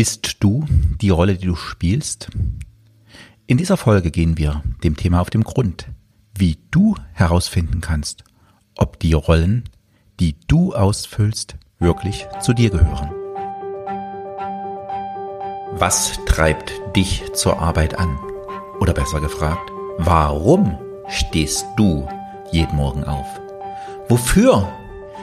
Bist du die Rolle, die du spielst? In dieser Folge gehen wir dem Thema auf den Grund, wie du herausfinden kannst, ob die Rollen, die du ausfüllst, wirklich zu dir gehören. Was treibt dich zur Arbeit an? Oder besser gefragt, warum stehst du jeden Morgen auf? Wofür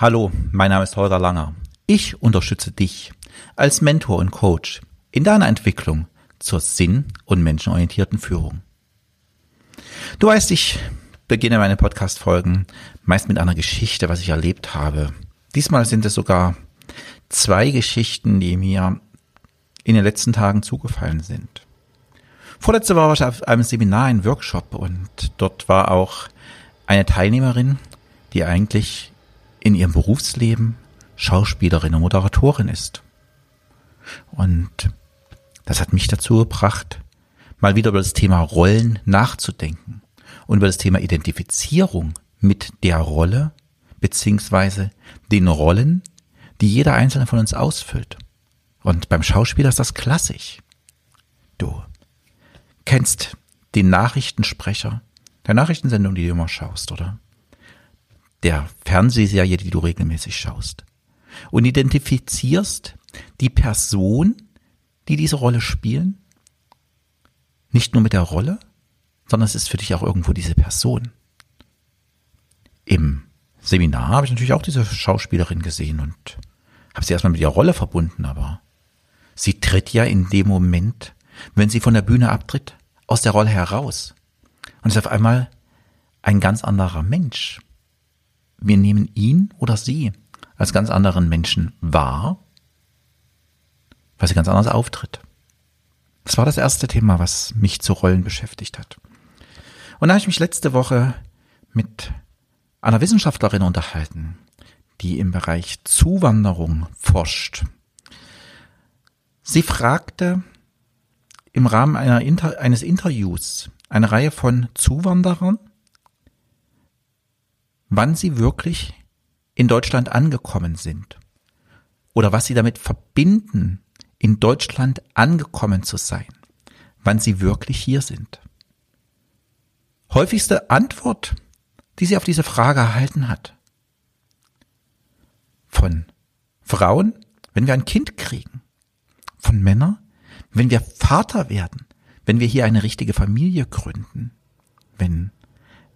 Hallo, mein Name ist Holger Langer. Ich unterstütze dich als Mentor und Coach in deiner Entwicklung zur sinn- und menschenorientierten Führung. Du weißt, ich beginne meine Podcast-Folgen meist mit einer Geschichte, was ich erlebt habe. Diesmal sind es sogar zwei Geschichten, die mir in den letzten Tagen zugefallen sind. Vorletzte war ich auf einem Seminar, ein Workshop und dort war auch eine Teilnehmerin, die eigentlich in ihrem Berufsleben Schauspielerin und Moderatorin ist. Und das hat mich dazu gebracht, mal wieder über das Thema Rollen nachzudenken und über das Thema Identifizierung mit der Rolle beziehungsweise den Rollen, die jeder einzelne von uns ausfüllt. Und beim Schauspieler ist das klassisch. Du kennst den Nachrichtensprecher der Nachrichtensendung, die du immer schaust, oder? Der Fernsehserie, die du regelmäßig schaust. Und identifizierst die Person, die diese Rolle spielen, nicht nur mit der Rolle, sondern es ist für dich auch irgendwo diese Person. Im Seminar habe ich natürlich auch diese Schauspielerin gesehen und habe sie erstmal mit ihrer Rolle verbunden, aber sie tritt ja in dem Moment, wenn sie von der Bühne abtritt, aus der Rolle heraus und ist auf einmal ein ganz anderer Mensch. Wir nehmen ihn oder sie als ganz anderen Menschen wahr, weil sie ganz anders auftritt. Das war das erste Thema, was mich zu Rollen beschäftigt hat. Und da habe ich mich letzte Woche mit einer Wissenschaftlerin unterhalten, die im Bereich Zuwanderung forscht. Sie fragte im Rahmen Inter eines Interviews eine Reihe von Zuwanderern, wann sie wirklich in Deutschland angekommen sind oder was sie damit verbinden, in Deutschland angekommen zu sein, wann sie wirklich hier sind. Häufigste Antwort, die sie auf diese Frage erhalten hat. Von Frauen, wenn wir ein Kind kriegen. Von Männern, wenn wir Vater werden, wenn wir hier eine richtige Familie gründen, wenn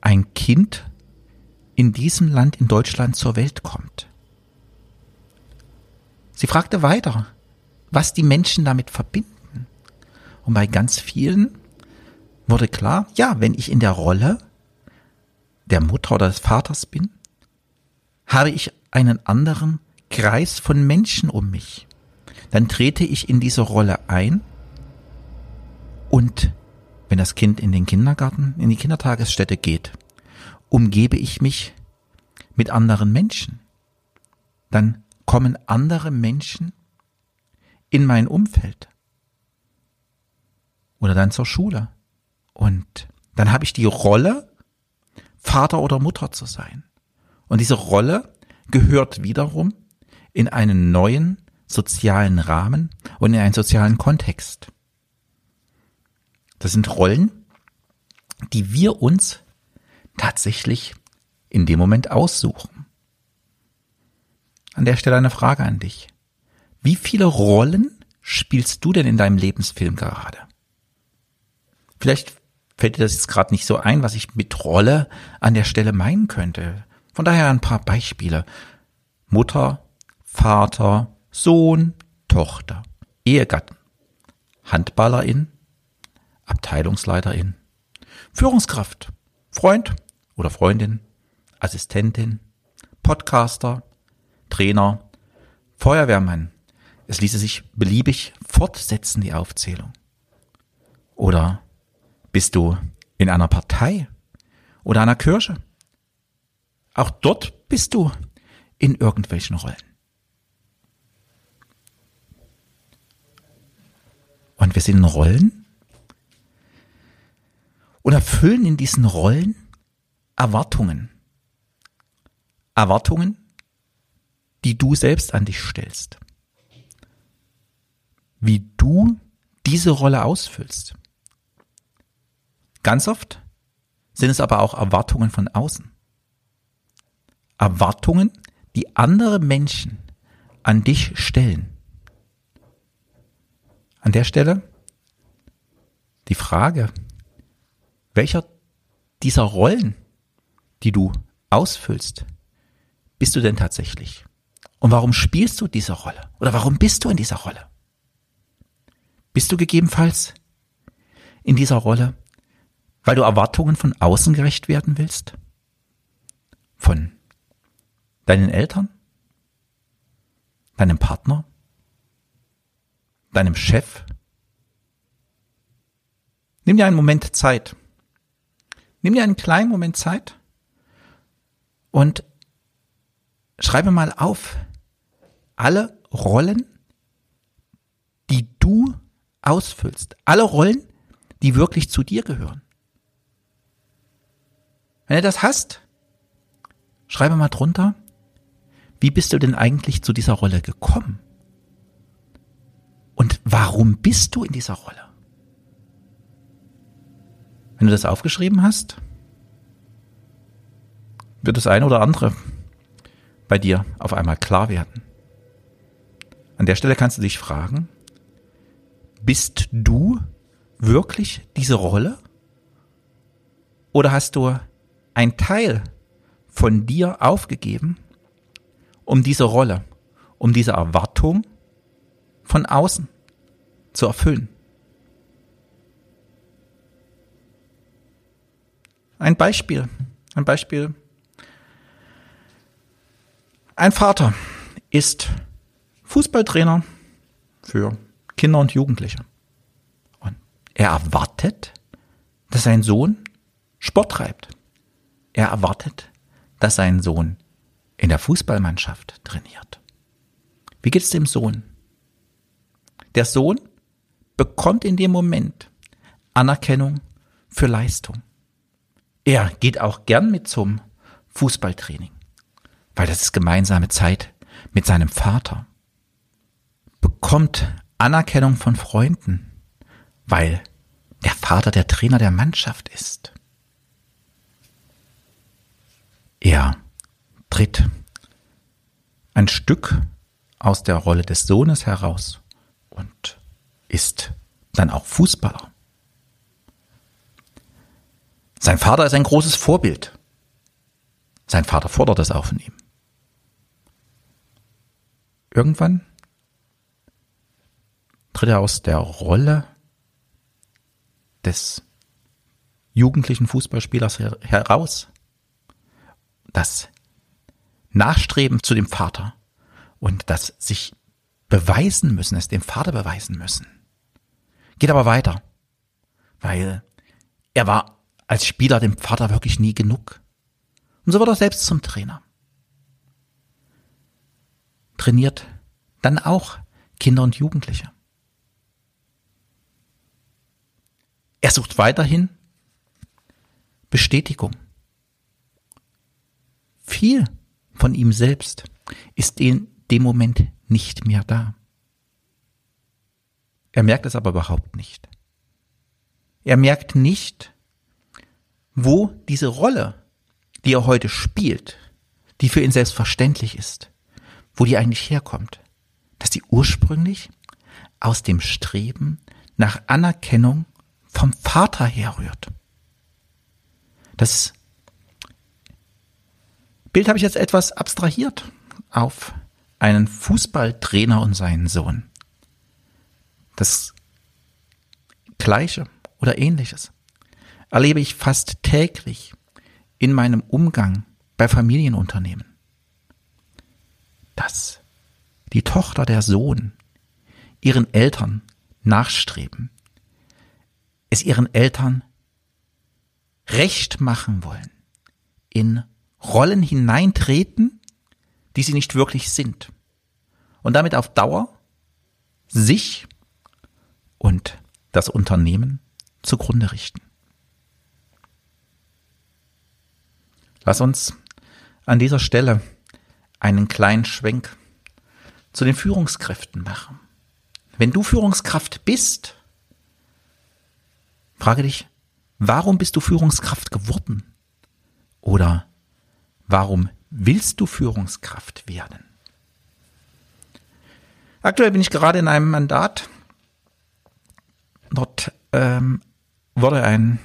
ein Kind in diesem Land in Deutschland zur Welt kommt. Sie fragte weiter, was die Menschen damit verbinden. Und bei ganz vielen wurde klar, ja, wenn ich in der Rolle der Mutter oder des Vaters bin, habe ich einen anderen Kreis von Menschen um mich dann trete ich in diese Rolle ein und wenn das Kind in den Kindergarten, in die Kindertagesstätte geht, umgebe ich mich mit anderen Menschen. Dann kommen andere Menschen in mein Umfeld oder dann zur Schule. Und dann habe ich die Rolle, Vater oder Mutter zu sein. Und diese Rolle gehört wiederum in einen neuen sozialen Rahmen und in einen sozialen Kontext. Das sind Rollen, die wir uns tatsächlich in dem Moment aussuchen. An der Stelle eine Frage an dich. Wie viele Rollen spielst du denn in deinem Lebensfilm gerade? Vielleicht fällt dir das jetzt gerade nicht so ein, was ich mit Rolle an der Stelle meinen könnte. Von daher ein paar Beispiele. Mutter, Vater, Sohn, Tochter, Ehegatten, Handballerin, Abteilungsleiterin, Führungskraft, Freund oder Freundin, Assistentin, Podcaster, Trainer, Feuerwehrmann. Es ließe sich beliebig fortsetzen die Aufzählung? Oder bist du in einer Partei oder einer Kirche? Auch dort bist du in irgendwelchen Rollen. Und wir sind in Rollen und erfüllen in diesen Rollen Erwartungen. Erwartungen, die du selbst an dich stellst. Wie du diese Rolle ausfüllst. Ganz oft sind es aber auch Erwartungen von außen. Erwartungen, die andere Menschen an dich stellen. An der Stelle die Frage, welcher dieser Rollen, die du ausfüllst, bist du denn tatsächlich? Und warum spielst du diese Rolle? Oder warum bist du in dieser Rolle? Bist du gegebenenfalls in dieser Rolle, weil du Erwartungen von außen gerecht werden willst? Von deinen Eltern? Deinem Partner? Deinem Chef? Nimm dir einen Moment Zeit. Nimm dir einen kleinen Moment Zeit und schreibe mal auf alle Rollen, die du ausfüllst. Alle Rollen, die wirklich zu dir gehören. Wenn du das hast, schreibe mal drunter, wie bist du denn eigentlich zu dieser Rolle gekommen? Und warum bist du in dieser Rolle? Wenn du das aufgeschrieben hast, wird das eine oder andere bei dir auf einmal klar werden. An der Stelle kannst du dich fragen, bist du wirklich diese Rolle? Oder hast du ein Teil von dir aufgegeben, um diese Rolle, um diese Erwartung von außen zu erfüllen? Ein Beispiel, ein Beispiel. Ein Vater ist Fußballtrainer für Kinder und Jugendliche. Und er erwartet, dass sein Sohn Sport treibt. Er erwartet, dass sein Sohn in der Fußballmannschaft trainiert. Wie geht es dem Sohn? Der Sohn bekommt in dem Moment Anerkennung für Leistung. Er geht auch gern mit zum Fußballtraining, weil das ist gemeinsame Zeit mit seinem Vater. Bekommt Anerkennung von Freunden, weil der Vater der Trainer der Mannschaft ist. Er tritt ein Stück aus der Rolle des Sohnes heraus und ist dann auch Fußballer. Sein Vater ist ein großes Vorbild. Sein Vater fordert es auch von ihm. Irgendwann tritt er aus der Rolle des jugendlichen Fußballspielers heraus. Das Nachstreben zu dem Vater und das sich beweisen müssen, es dem Vater beweisen müssen. Geht aber weiter, weil er war als Spieler dem Vater wirklich nie genug. Und so wird er selbst zum Trainer. Trainiert dann auch Kinder und Jugendliche. Er sucht weiterhin Bestätigung. Viel von ihm selbst ist in dem Moment nicht mehr da. Er merkt es aber überhaupt nicht. Er merkt nicht, wo diese Rolle, die er heute spielt, die für ihn selbstverständlich ist, wo die eigentlich herkommt. Dass die ursprünglich aus dem Streben nach Anerkennung vom Vater herrührt. Das Bild habe ich jetzt etwas abstrahiert auf einen Fußballtrainer und seinen Sohn. Das Gleiche oder ähnliches erlebe ich fast täglich in meinem Umgang bei Familienunternehmen. Dass die Tochter, der Sohn ihren Eltern nachstreben, es ihren Eltern recht machen wollen, in Rollen hineintreten, die sie nicht wirklich sind und damit auf Dauer sich und das Unternehmen zugrunde richten. Lass uns an dieser Stelle einen kleinen Schwenk zu den Führungskräften machen. Wenn du Führungskraft bist, frage dich, warum bist du Führungskraft geworden? Oder warum willst du Führungskraft werden? Aktuell bin ich gerade in einem Mandat. Dort ähm, wurde ein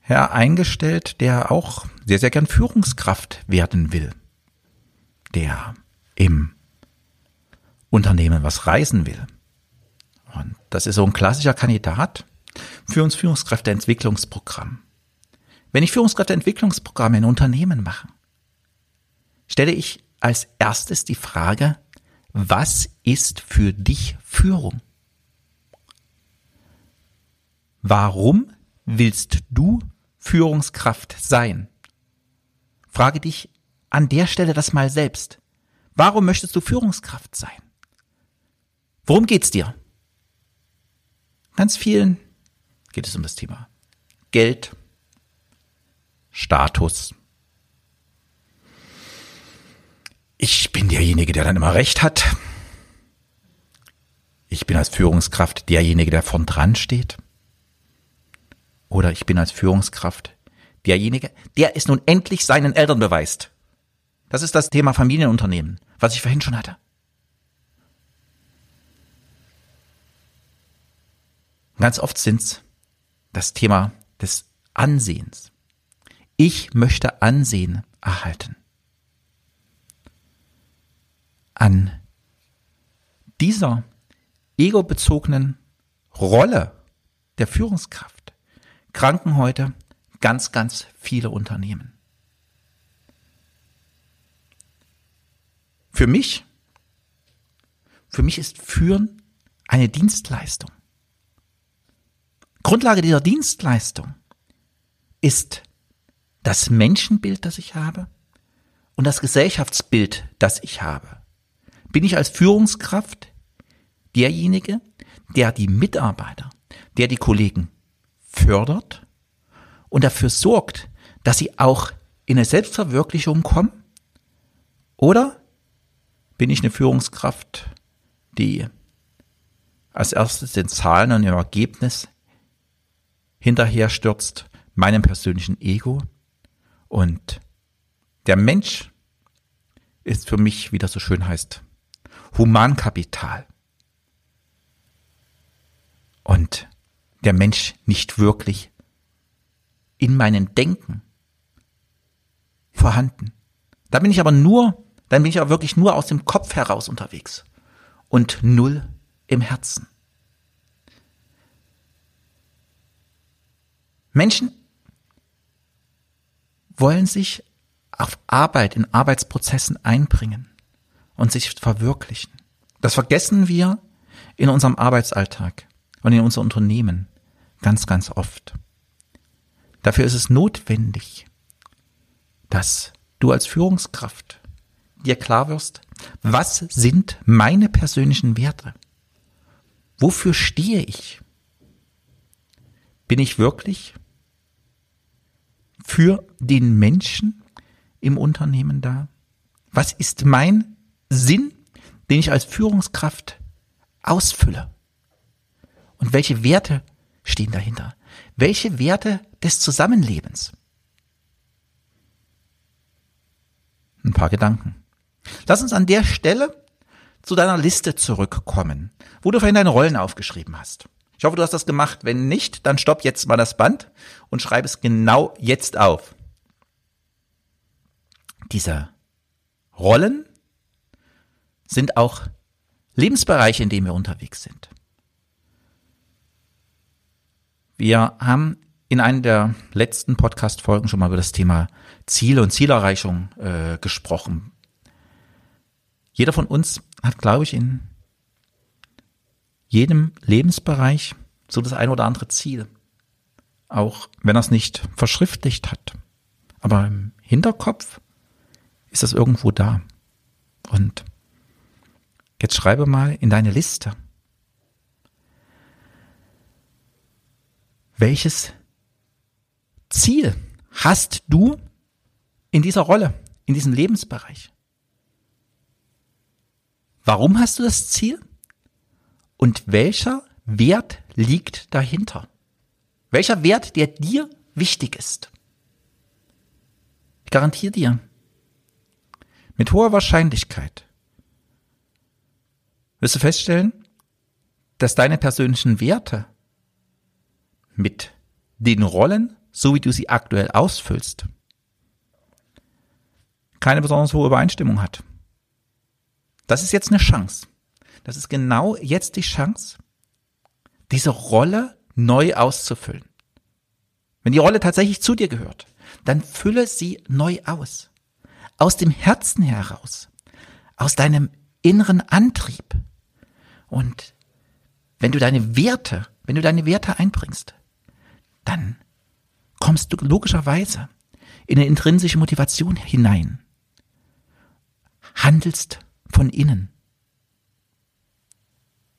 Herr eingestellt, der auch sehr, sehr gern Führungskraft werden will. Der im Unternehmen was reisen will. Und das ist so ein klassischer Kandidat für uns Führungskräfteentwicklungsprogramm. Wenn ich Führungskräfteentwicklungsprogramme in Unternehmen mache, stelle ich als erstes die Frage, was ist für dich Führung? Warum willst du Führungskraft sein? Frage dich an der Stelle das mal selbst. Warum möchtest du Führungskraft sein? Worum geht's dir? Ganz vielen geht es um das Thema Geld, Status. Ich bin derjenige, der dann immer recht hat. Ich bin als Führungskraft derjenige, der von dran steht. Oder ich bin als Führungskraft derjenige, der es nun endlich seinen Eltern beweist. Das ist das Thema Familienunternehmen, was ich vorhin schon hatte. Ganz oft sind's das Thema des Ansehens. Ich möchte Ansehen erhalten. An dieser egobezogenen Rolle der Führungskraft kranken heute ganz, ganz viele Unternehmen. Für mich, für mich ist Führen eine Dienstleistung. Grundlage dieser Dienstleistung ist das Menschenbild, das ich habe und das Gesellschaftsbild, das ich habe. Bin ich als Führungskraft derjenige, der die Mitarbeiter, der die Kollegen fördert und dafür sorgt, dass sie auch in eine Selbstverwirklichung kommen? Oder bin ich eine Führungskraft, die als erstes den Zahlen und dem Ergebnis hinterher stürzt, meinem persönlichen Ego. Und der Mensch ist für mich, wie das so schön heißt, Humankapital. Und der Mensch nicht wirklich in meinem Denken vorhanden. Da bin ich aber nur, dann bin ich aber wirklich nur aus dem Kopf heraus unterwegs und null im Herzen. Menschen wollen sich auf Arbeit, in Arbeitsprozessen einbringen und sich verwirklichen. Das vergessen wir in unserem Arbeitsalltag und in unserem Unternehmen ganz, ganz oft. Dafür ist es notwendig, dass du als Führungskraft dir klar wirst, was sind meine persönlichen Werte? Wofür stehe ich? Bin ich wirklich für den Menschen im Unternehmen da? Was ist mein Sinn, den ich als Führungskraft ausfülle? Und welche Werte stehen dahinter? Welche Werte des Zusammenlebens? Ein paar Gedanken. Lass uns an der Stelle zu deiner Liste zurückkommen, wo du vorhin deine Rollen aufgeschrieben hast. Ich hoffe, du hast das gemacht. Wenn nicht, dann stopp jetzt mal das Band und schreib es genau jetzt auf. Diese Rollen sind auch Lebensbereiche, in denen wir unterwegs sind. Wir haben in einer der letzten Podcast-Folgen schon mal über das Thema Ziele und Zielerreichung äh, gesprochen. Jeder von uns hat, glaube ich, in jedem Lebensbereich so das ein oder andere Ziel. Auch wenn er es nicht verschriftlicht hat. Aber im Hinterkopf ist das irgendwo da. Und jetzt schreibe mal in deine Liste, welches Ziel hast du in dieser Rolle, in diesem Lebensbereich? Warum hast du das Ziel? Und welcher Wert liegt dahinter? Welcher Wert, der dir wichtig ist? Ich garantiere dir, mit hoher Wahrscheinlichkeit wirst du feststellen, dass deine persönlichen Werte mit den Rollen, so wie du sie aktuell ausfüllst, keine besonders hohe Übereinstimmung hat. Das ist jetzt eine Chance. Das ist genau jetzt die Chance, diese Rolle neu auszufüllen. Wenn die Rolle tatsächlich zu dir gehört, dann fülle sie neu aus. Aus dem Herzen heraus. Aus deinem inneren Antrieb. Und wenn du deine Werte, wenn du deine Werte einbringst, dann kommst du logischerweise in eine intrinsische Motivation hinein. Handelst von innen.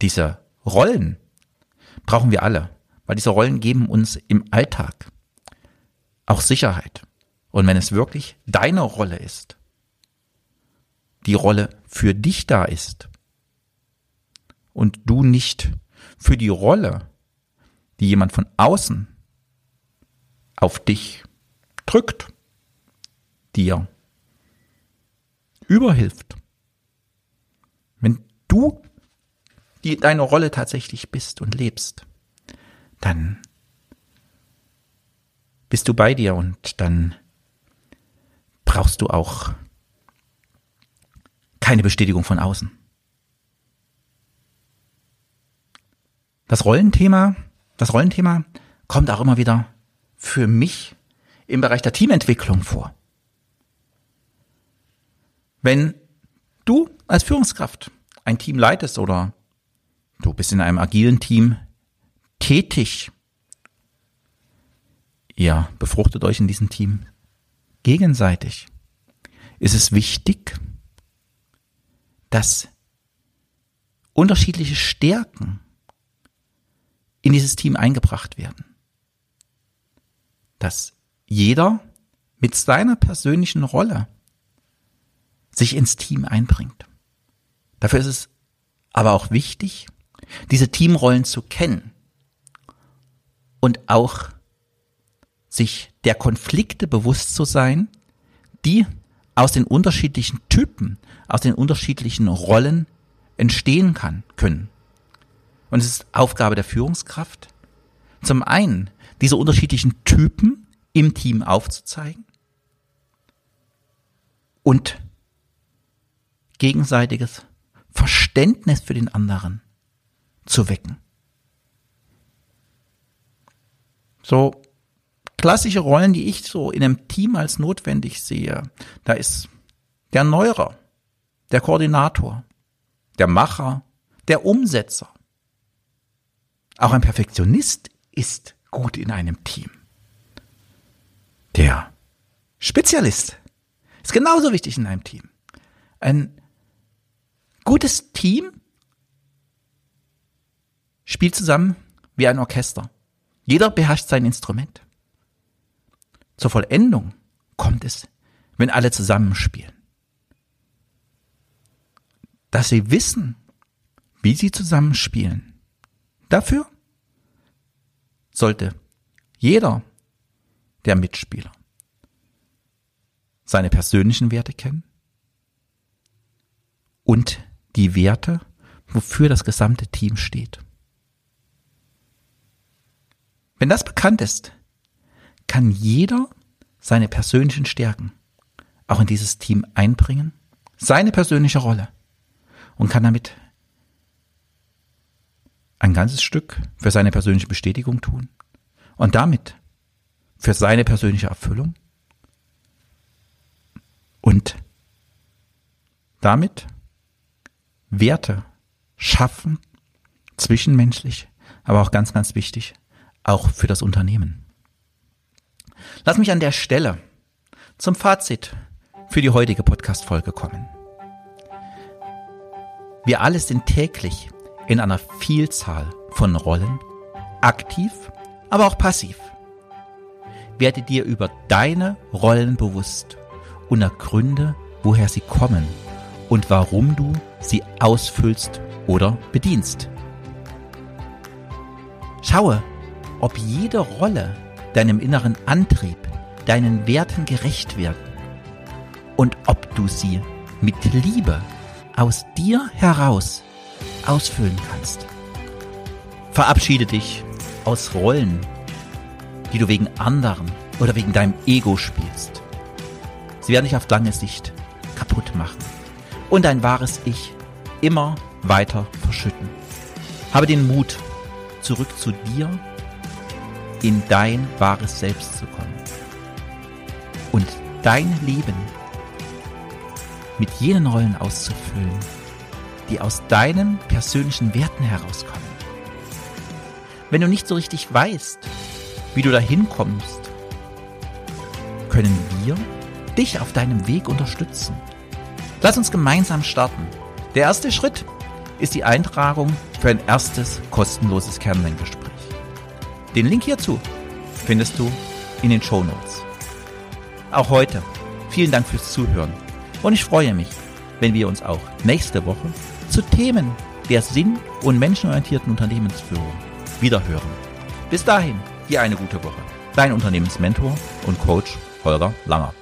Diese Rollen brauchen wir alle, weil diese Rollen geben uns im Alltag auch Sicherheit. Und wenn es wirklich deine Rolle ist, die Rolle für dich da ist und du nicht für die Rolle, die jemand von außen auf dich drückt, dir überhilft. Du die deine Rolle tatsächlich bist und lebst, dann bist du bei dir und dann brauchst du auch keine Bestätigung von außen. Das Rollenthema, das Rollenthema kommt auch immer wieder für mich im Bereich der Teamentwicklung vor. Wenn du als Führungskraft ein Team leitest oder du bist in einem agilen Team tätig, ihr befruchtet euch in diesem Team gegenseitig, ist es wichtig, dass unterschiedliche Stärken in dieses Team eingebracht werden? Dass jeder mit seiner persönlichen Rolle sich ins Team einbringt. Dafür ist es aber auch wichtig, diese Teamrollen zu kennen und auch sich der Konflikte bewusst zu sein, die aus den unterschiedlichen Typen, aus den unterschiedlichen Rollen entstehen kann, können. Und es ist Aufgabe der Führungskraft, zum einen diese unterschiedlichen Typen im Team aufzuzeigen und gegenseitiges Verständnis für den anderen zu wecken. So klassische Rollen, die ich so in einem Team als notwendig sehe, da ist der Neurer, der Koordinator, der Macher, der Umsetzer. Auch ein Perfektionist ist gut in einem Team. Der Spezialist ist genauso wichtig in einem Team. Ein gutes Team spielt zusammen wie ein Orchester. Jeder beherrscht sein Instrument. Zur Vollendung kommt es, wenn alle zusammenspielen. Dass sie wissen, wie sie zusammenspielen. Dafür sollte jeder der Mitspieler seine persönlichen Werte kennen und die Werte, wofür das gesamte Team steht. Wenn das bekannt ist, kann jeder seine persönlichen Stärken auch in dieses Team einbringen, seine persönliche Rolle und kann damit ein ganzes Stück für seine persönliche Bestätigung tun und damit für seine persönliche Erfüllung und damit Werte schaffen, zwischenmenschlich, aber auch ganz, ganz wichtig, auch für das Unternehmen. Lass mich an der Stelle zum Fazit für die heutige Podcast-Folge kommen. Wir alle sind täglich in einer Vielzahl von Rollen, aktiv, aber auch passiv. Werde dir über deine Rollen bewusst und ergründe, woher sie kommen und warum du sie ausfüllst oder bedienst. Schaue, ob jede Rolle deinem inneren Antrieb, deinen Werten gerecht wird und ob du sie mit Liebe aus dir heraus ausfüllen kannst. Verabschiede dich aus Rollen, die du wegen anderen oder wegen deinem Ego spielst. Sie werden dich auf lange Sicht kaputt machen und dein wahres Ich immer weiter verschütten. Habe den Mut, zurück zu dir, in dein wahres Selbst zu kommen und dein Leben mit jenen Rollen auszufüllen, die aus deinen persönlichen Werten herauskommen. Wenn du nicht so richtig weißt, wie du dahin kommst, können wir dich auf deinem Weg unterstützen. Lass uns gemeinsam starten. Der erste Schritt ist die Eintragung für ein erstes kostenloses Kernenlerngespräch. Den Link hierzu findest du in den Show Notes. Auch heute vielen Dank fürs Zuhören und ich freue mich, wenn wir uns auch nächste Woche zu Themen der sinn- und menschenorientierten Unternehmensführung wiederhören. Bis dahin, dir eine gute Woche. Dein Unternehmensmentor und Coach Holger Langer.